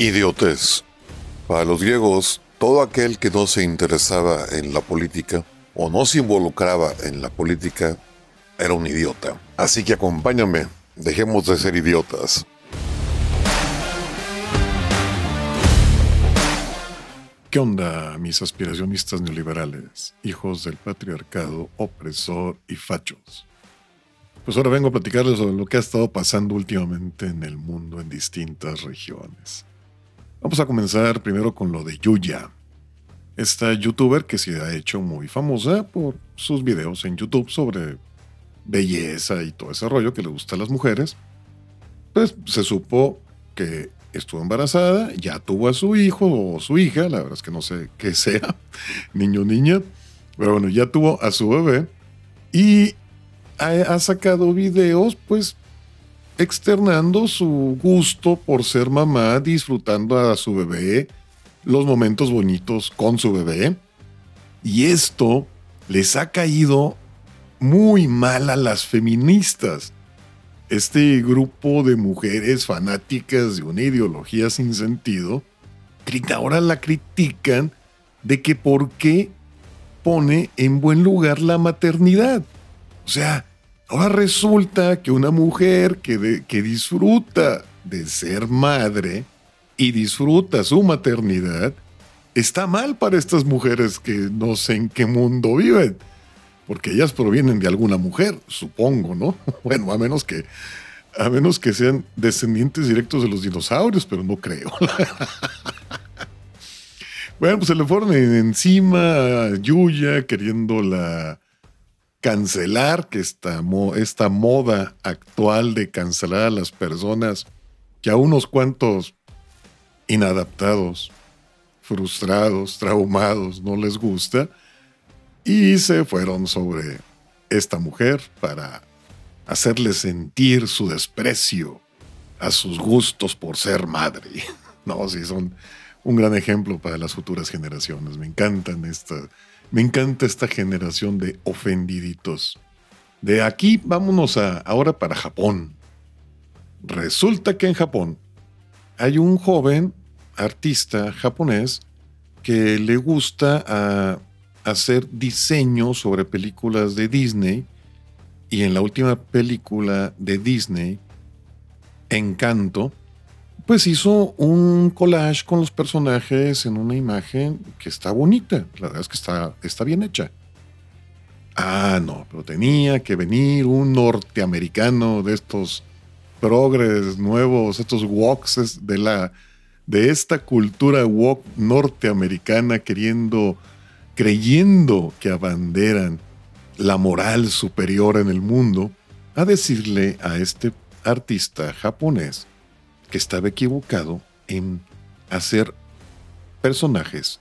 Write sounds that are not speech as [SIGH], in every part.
Idiotez. Para los griegos, todo aquel que no se interesaba en la política o no se involucraba en la política era un idiota. Así que acompáñame, dejemos de ser idiotas. ¿Qué onda, mis aspiracionistas neoliberales, hijos del patriarcado, opresor y fachos? Pues ahora vengo a platicarles sobre lo que ha estado pasando últimamente en el mundo en distintas regiones. Vamos a comenzar primero con lo de Yuya, esta youtuber que se ha hecho muy famosa por sus videos en YouTube sobre belleza y todo ese rollo que le gusta a las mujeres. Pues se supo que estuvo embarazada, ya tuvo a su hijo o su hija, la verdad es que no sé qué [LAUGHS] sea, niño o niña, pero bueno, ya tuvo a su bebé y ha, ha sacado videos pues externando su gusto por ser mamá, disfrutando a su bebé, los momentos bonitos con su bebé. Y esto les ha caído muy mal a las feministas. Este grupo de mujeres fanáticas de una ideología sin sentido, ahora la critican de que por qué pone en buen lugar la maternidad. O sea, Ahora resulta que una mujer que, que disfruta de ser madre y disfruta su maternidad, está mal para estas mujeres que no sé en qué mundo viven. Porque ellas provienen de alguna mujer, supongo, ¿no? [LAUGHS] Bueno, a menos que, a menos que sean descendientes directos de los dinosaurios, pero no creo. [LAUGHS] bueno, pues se le fueron encima a Yuya queriendo la cancelar que esta, moda actual de cancelar a las personas que a unos cuantos inadaptados, frustrados, traumados no les gusta y se fueron sobre esta mujer para hacerle sentir su desprecio a sus gustos por ser madre. [LAUGHS] No, sí, son un gran ejemplo para las futuras generaciones. Me encantan estas me encanta esta generación de ofendiditos. De aquí vámonos ahora para Japón. Resulta que en Japón hay un joven artista japonés que le gusta a, hacer diseño sobre películas de Disney y en la última película de Disney, Encanto, pues hizo un collage con los personajes en una imagen que está bonita. La verdad es que está, está bien hecha. Ah, no, pero tenía que venir un norteamericano de estos progres nuevos, estos walks de la de esta cultura walk norteamericana queriendo creyendo que abanderan la moral superior en el mundo, a decirle a este artista japonés que estaba equivocado en hacer personajes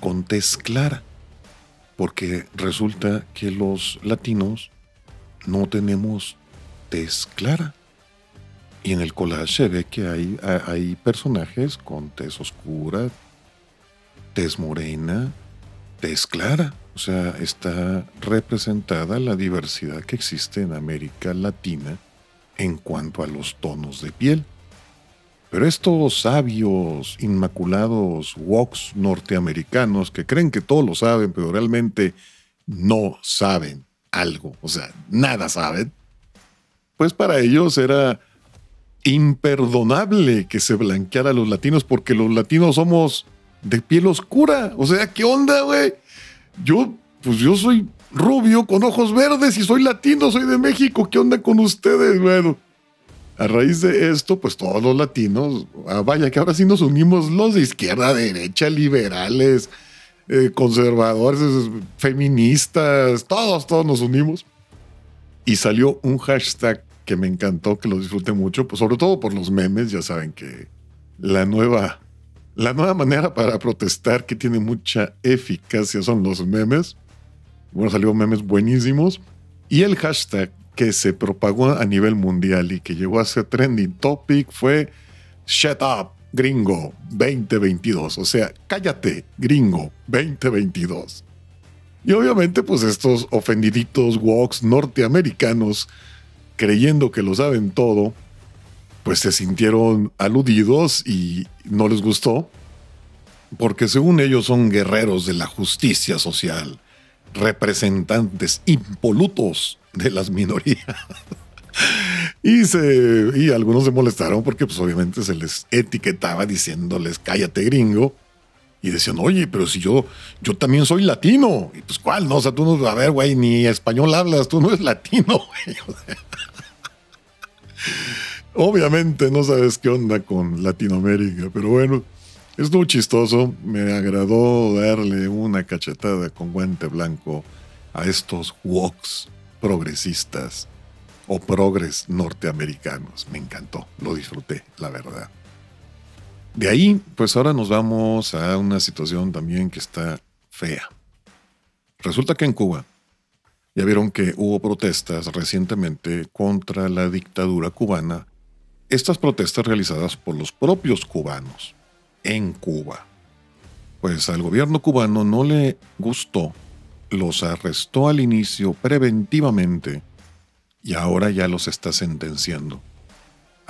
con tez clara, porque resulta que los latinos no tenemos tez clara. Y en el collage se ve que hay, hay personajes con tez oscura, tez morena, tez clara. O sea, está representada la diversidad que existe en América Latina en cuanto a los tonos de piel. Pero estos sabios, inmaculados woks norteamericanos que creen que todo lo saben, pero realmente no saben algo, o sea, nada saben, pues para ellos era imperdonable que se blanqueara a los latinos porque los latinos somos de piel oscura. O sea, ¿qué onda, güey? Yo, pues yo soy rubio con ojos verdes y soy latino, soy de México. ¿Qué onda con ustedes, bueno? A raíz de esto, pues todos los latinos, ah, vaya que ahora sí nos unimos los de izquierda, derecha, liberales, eh, conservadores, feministas, todos, todos nos unimos. Y salió un hashtag que me encantó, que lo disfruté mucho, pues sobre todo por los memes, ya saben que la nueva, la nueva manera para protestar que tiene mucha eficacia son los memes. Bueno, salió memes buenísimos. Y el hashtag que se propagó a nivel mundial y que llegó a ser trending topic fue Shut Up, Gringo 2022. O sea, cállate, Gringo 2022. Y obviamente, pues estos ofendiditos woks norteamericanos, creyendo que lo saben todo, pues se sintieron aludidos y no les gustó, porque según ellos son guerreros de la justicia social, representantes impolutos de las minorías. [LAUGHS] y, se, y algunos se molestaron porque pues obviamente se les etiquetaba diciéndoles cállate gringo. Y decían, oye, pero si yo, yo también soy latino. Y pues, ¿cuál? No, o sea, tú no, a ver, güey, ni español hablas, tú no eres latino, [LAUGHS] güey. Obviamente no sabes qué onda con Latinoamérica, pero bueno, estuvo chistoso. Me agradó darle una cachetada con guante blanco a estos woks progresistas o progres norteamericanos. Me encantó, lo disfruté, la verdad. De ahí, pues ahora nos vamos a una situación también que está fea. Resulta que en Cuba, ya vieron que hubo protestas recientemente contra la dictadura cubana, estas protestas realizadas por los propios cubanos en Cuba. Pues al gobierno cubano no le gustó, los arrestó al inicio preventivamente y ahora ya los está sentenciando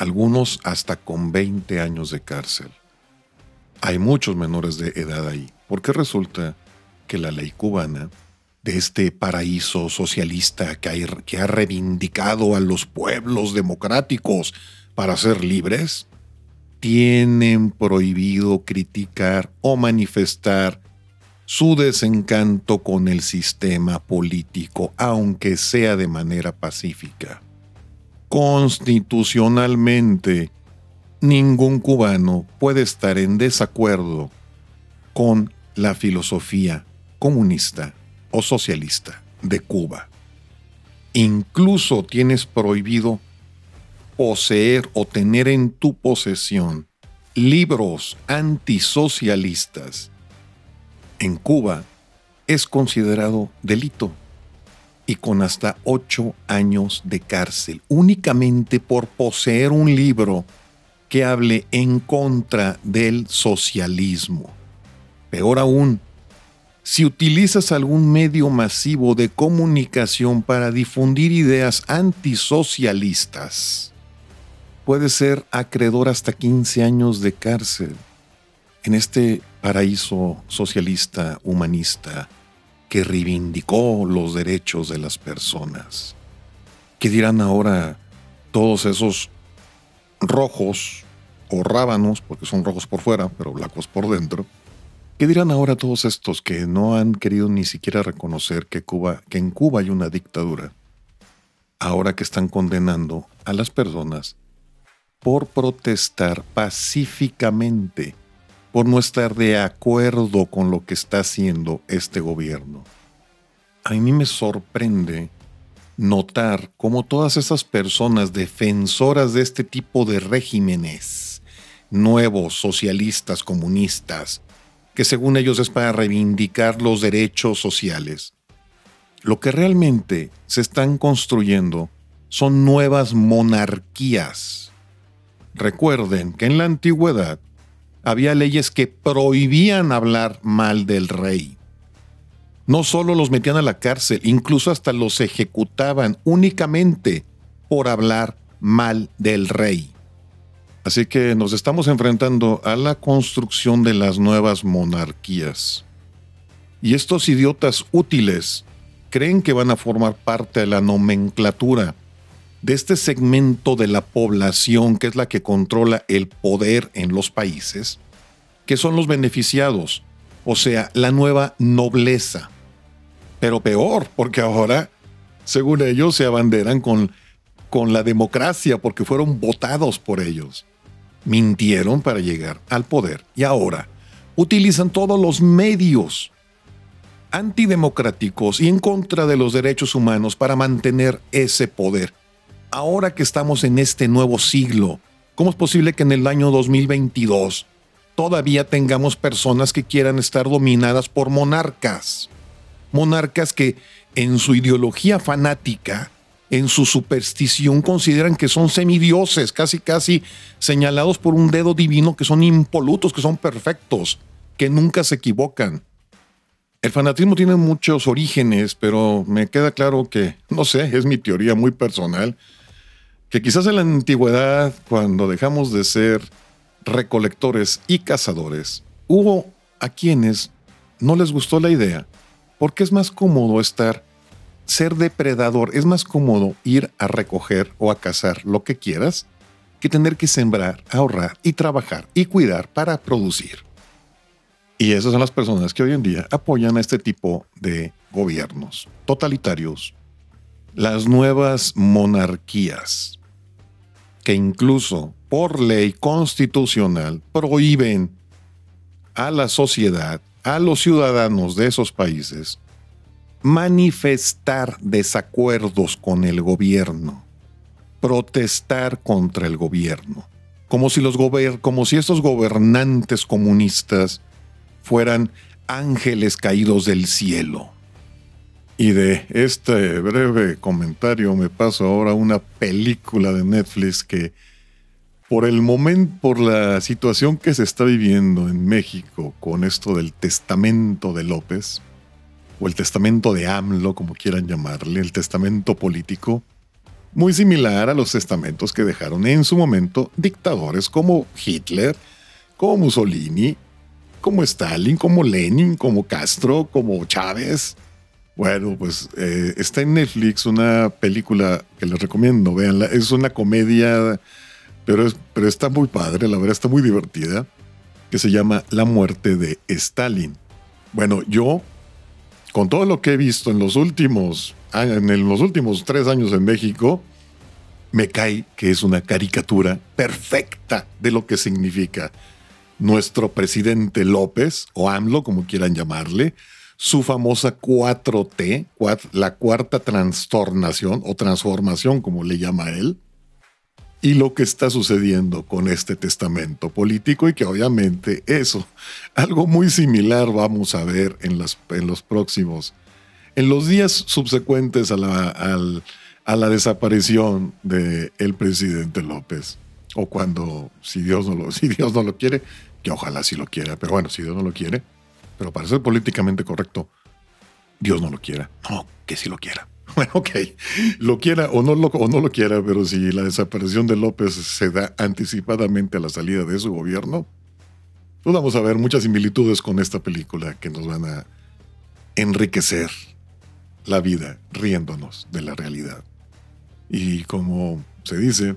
algunos hasta con 20 años de cárcel. Hay muchos menores de edad ahí, porque resulta que la ley cubana, de este paraíso socialista que, que ha reivindicado a los pueblos democráticos para ser libres, tienen prohibido criticar o manifestar su desencanto con el sistema político, aunque sea de manera pacífica constitucionalmente ningún cubano puede estar en desacuerdo con la filosofía comunista o socialista de Cuba. Incluso tienes prohibido poseer o tener en tu posesión libros antisocialistas. En Cuba es considerado delito y con hasta ocho años de cárcel, únicamente por poseer un libro que hable en contra del socialismo. Peor aún, si utilizas algún medio masivo de comunicación para difundir ideas antisocialistas, puede ser acreedor hasta 15 años de cárcel. En este paraíso socialista humanista, que reivindicó los derechos de las personas. ¿Qué dirán ahora todos esos rojos o rábanos, porque son rojos por fuera, pero blancos por dentro? ¿Qué dirán ahora todos estos que no han querido ni siquiera reconocer que, Cuba, que en Cuba hay una dictadura? Ahora que están condenando a las personas por protestar pacíficamente por no estar de acuerdo con lo que está haciendo este gobierno. A mí me sorprende notar cómo todas esas personas defensoras de este tipo de regímenes, nuevos, socialistas, comunistas, que según ellos es para reivindicar los derechos sociales, lo que realmente se están construyendo son nuevas monarquías. Recuerden que en la antigüedad había leyes que prohibían hablar mal del rey. No solo los metían a la cárcel, incluso hasta los ejecutaban únicamente por hablar mal del rey. Así que nos estamos enfrentando a la construcción de las nuevas monarquías. Y estos idiotas útiles creen que van a formar parte de la nomenclatura de este segmento de la población que es la que controla el poder en los países, que son los beneficiados, o sea, la nueva nobleza. Pero peor, porque ahora, según ellos, se abanderan con, con la democracia porque fueron votados por ellos. Mintieron para llegar al poder y ahora utilizan todos los medios antidemocráticos y en contra de los derechos humanos para mantener ese poder ahora que estamos en este nuevo siglo, ¿cómo es posible que en el año 2022 todavía tengamos personas que quieran estar dominadas por monarcas? Monarcas que en su ideología fanática, en su superstición, consideran que son semidioses, casi casi señalados por un dedo divino, que son impolutos, que son perfectos, que nunca se equivocan. El fanatismo tiene muchos orígenes, pero me queda claro que, no sé, es mi teoría muy personal, que quizás en la antigüedad, cuando dejamos de ser recolectores y cazadores, hubo a quienes no les gustó la idea, porque es más cómodo estar, ser depredador, es más cómodo ir a recoger o a cazar lo que quieras que tener que sembrar, ahorrar y trabajar y cuidar para producir. Y esas son las personas que hoy en día apoyan a este tipo de gobiernos totalitarios, las nuevas monarquías, que incluso por ley constitucional prohíben a la sociedad, a los ciudadanos de esos países, manifestar desacuerdos con el gobierno, protestar contra el gobierno, como si, los como si estos gobernantes comunistas fueran ángeles caídos del cielo. Y de este breve comentario me paso ahora a una película de Netflix que por el momento, por la situación que se está viviendo en México con esto del testamento de López, o el testamento de AMLO, como quieran llamarle, el testamento político, muy similar a los testamentos que dejaron en su momento dictadores como Hitler, como Mussolini, como Stalin, como Lenin, como Castro, como Chávez, bueno, pues eh, está en Netflix una película que les recomiendo, véanla. Es una comedia, pero, pero está muy padre, la verdad está muy divertida, que se llama La muerte de Stalin. Bueno, yo, con todo lo que he visto en los últimos, en los últimos tres años en México, me cae que es una caricatura perfecta de lo que significa nuestro presidente López, o AMLO, como quieran llamarle, su famosa 4T, la cuarta trastornación o transformación, como le llama él, y lo que está sucediendo con este testamento político y que obviamente eso, algo muy similar vamos a ver en, los próximos, en los días subsecuentes a la, desaparición del el presidente López, o cuando, si Dios, no lo, [LAUGHS] si Dios no lo quiere, que ojalá sí lo quiera, pero bueno, si Dios no lo quiere, pero para ser políticamente correcto, Dios no lo quiera. No, que sí lo quiera. [LAUGHS] Bueno, ok, lo quiera o no lo, o no lo quiera, pero si la desaparición de López se da anticipadamente a la salida de su gobierno, pues vamos a ver muchas similitudes con esta película que nos van a enriquecer la vida riéndonos de la realidad. Y como se dice,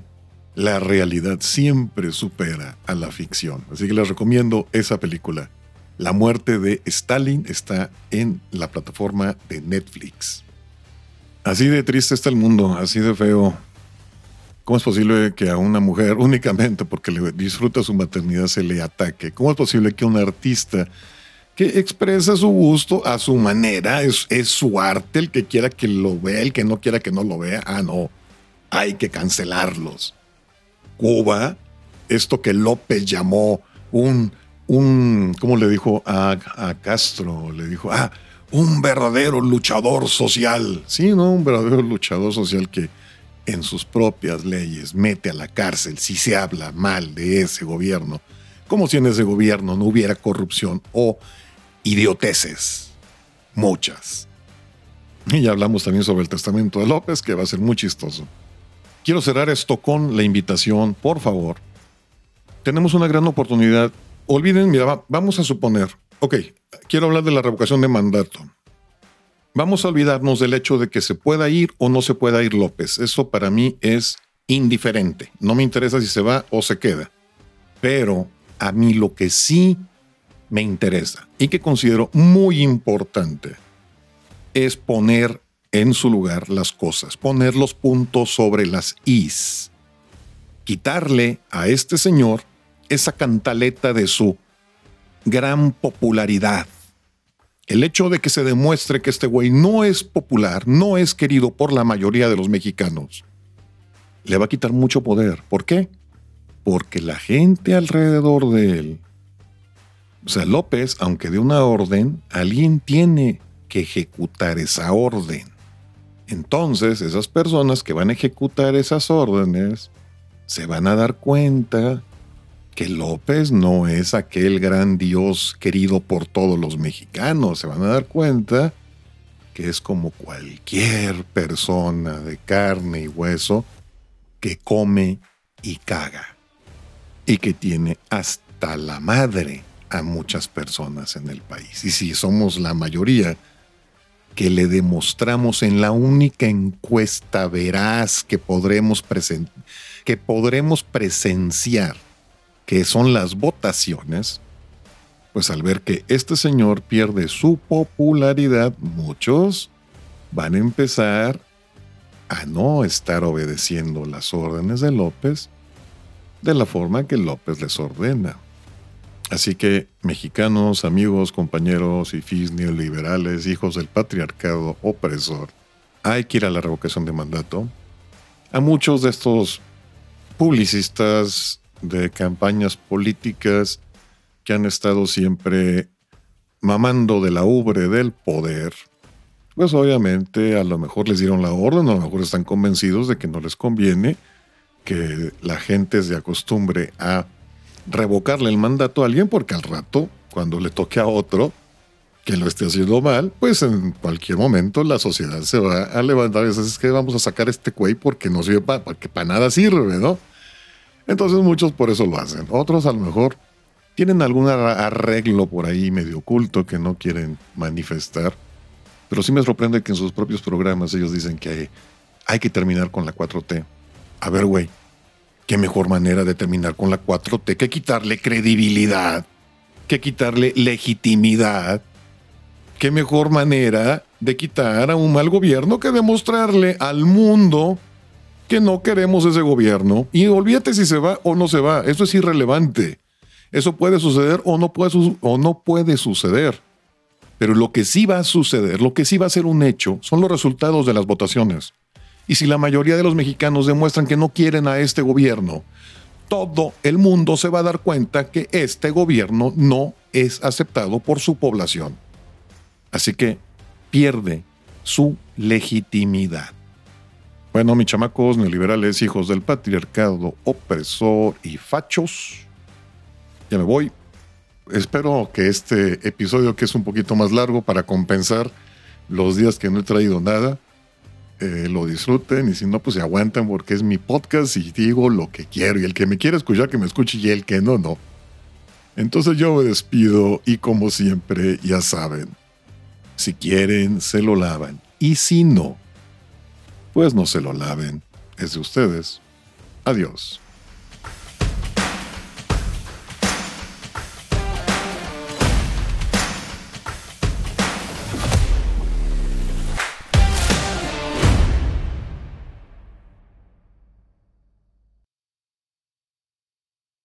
la realidad siempre supera a la ficción. Así que les recomiendo esa película. La muerte de Stalin está en la plataforma de Netflix. Así de triste está el mundo, así de feo. ¿Cómo es posible que a una mujer [LAUGHS] únicamente porque le disfruta su maternidad se le ataque? ¿Cómo es posible que un artista que expresa su gusto a su manera, es, es su arte, el que quiera que lo vea, el que no quiera que no lo vea, ah, no, hay que cancelarlos. Cuba, esto que López llamó un un, ¿cómo le dijo a, Castro? Le dijo, ah, un verdadero luchador social. Sí, ¿no? Un verdadero luchador social que en sus propias leyes mete a la cárcel si se habla mal de ese gobierno, como si en ese gobierno no hubiera corrupción o idioteces. Muchas. Y ya hablamos también sobre el testamento de López, que va a ser muy chistoso. Quiero cerrar esto con la invitación, por favor. Tenemos una gran oportunidad olviden, mira, vamos a suponer, ok, quiero hablar de la revocación de mandato. Vamos a olvidarnos del hecho de que se pueda ir o no se pueda ir López. Eso para mí es indiferente. No me interesa si se va o se queda. Pero a mí lo que sí me interesa y que considero muy importante es poner en su lugar las cosas, poner los puntos sobre las is, quitarle a este señor esa cantaleta de su gran popularidad. El hecho de que se demuestre que este güey no es popular, no es querido por la mayoría de los mexicanos, le va a quitar mucho poder. ¿Por qué? Porque la gente alrededor de él, o sea, López, aunque de una orden, alguien tiene que ejecutar esa orden. Entonces, esas personas que van a ejecutar esas órdenes se van a dar cuenta que López no es aquel gran Dios querido por todos los mexicanos. Se van a dar cuenta que es como cualquier persona de carne y hueso que come y caga y que tiene hasta la madre a muchas personas en el país. Y si somos la mayoría, que le demostramos en la única encuesta veraz que podremos, que podremos presenciar, que son las votaciones, pues al ver que este señor pierde su popularidad, muchos van a empezar a no estar obedeciendo las órdenes de López de la forma que López les ordena. Así que, mexicanos, amigos, compañeros y fis neoliberales, hijos del patriarcado opresor, hay que ir a la revocación de mandato. A muchos de estos publicistas de campañas políticas que han estado siempre mamando de la ubre del poder, pues obviamente a lo mejor les dieron la orden, a lo mejor están convencidos de que no les conviene que la gente se acostumbre a revocarle el mandato a alguien porque al rato, cuando le toque a otro que lo esté haciendo mal, pues en cualquier momento la sociedad se va a levantar y es que vamos a sacar este cuey porque no sirve para, que para nada sirve, ¿no? Entonces muchos por eso lo hacen. Otros a lo mejor tienen algún arreglo por ahí medio oculto que no quieren manifestar. Pero sí me sorprende que en sus propios programas ellos dicen que hay, que terminar con la 4T. A ver, güey, qué mejor manera de terminar con la 4T que quitarle credibilidad, que quitarle legitimidad. Qué mejor manera de quitar a un mal gobierno que demostrarle al mundo que no queremos ese gobierno. Y olvídate si se va o no se va. Eso es irrelevante. Eso puede suceder o no puede, o no puede suceder. Pero lo que sí va a suceder, lo que sí va a ser un hecho, son los resultados de las votaciones. Y si la mayoría de los mexicanos demuestran que no quieren a este gobierno, todo el mundo se va a dar cuenta que este gobierno no es aceptado por su población. Así que pierde su legitimidad. Bueno, mis chamacos neoliberales, hijos del patriarcado opresor y fachos, ya me voy. Espero que este episodio, que es un poquito más largo para compensar los días que no he traído nada, eh, lo disfruten y si no, pues se aguantan porque es mi podcast y digo lo que quiero y el que me quiera escuchar que me escuche y el que no, no. Entonces yo me despido y como siempre, ya saben, si quieren, se lo lavan y si no, pues no se lo laven, es de ustedes. Adiós.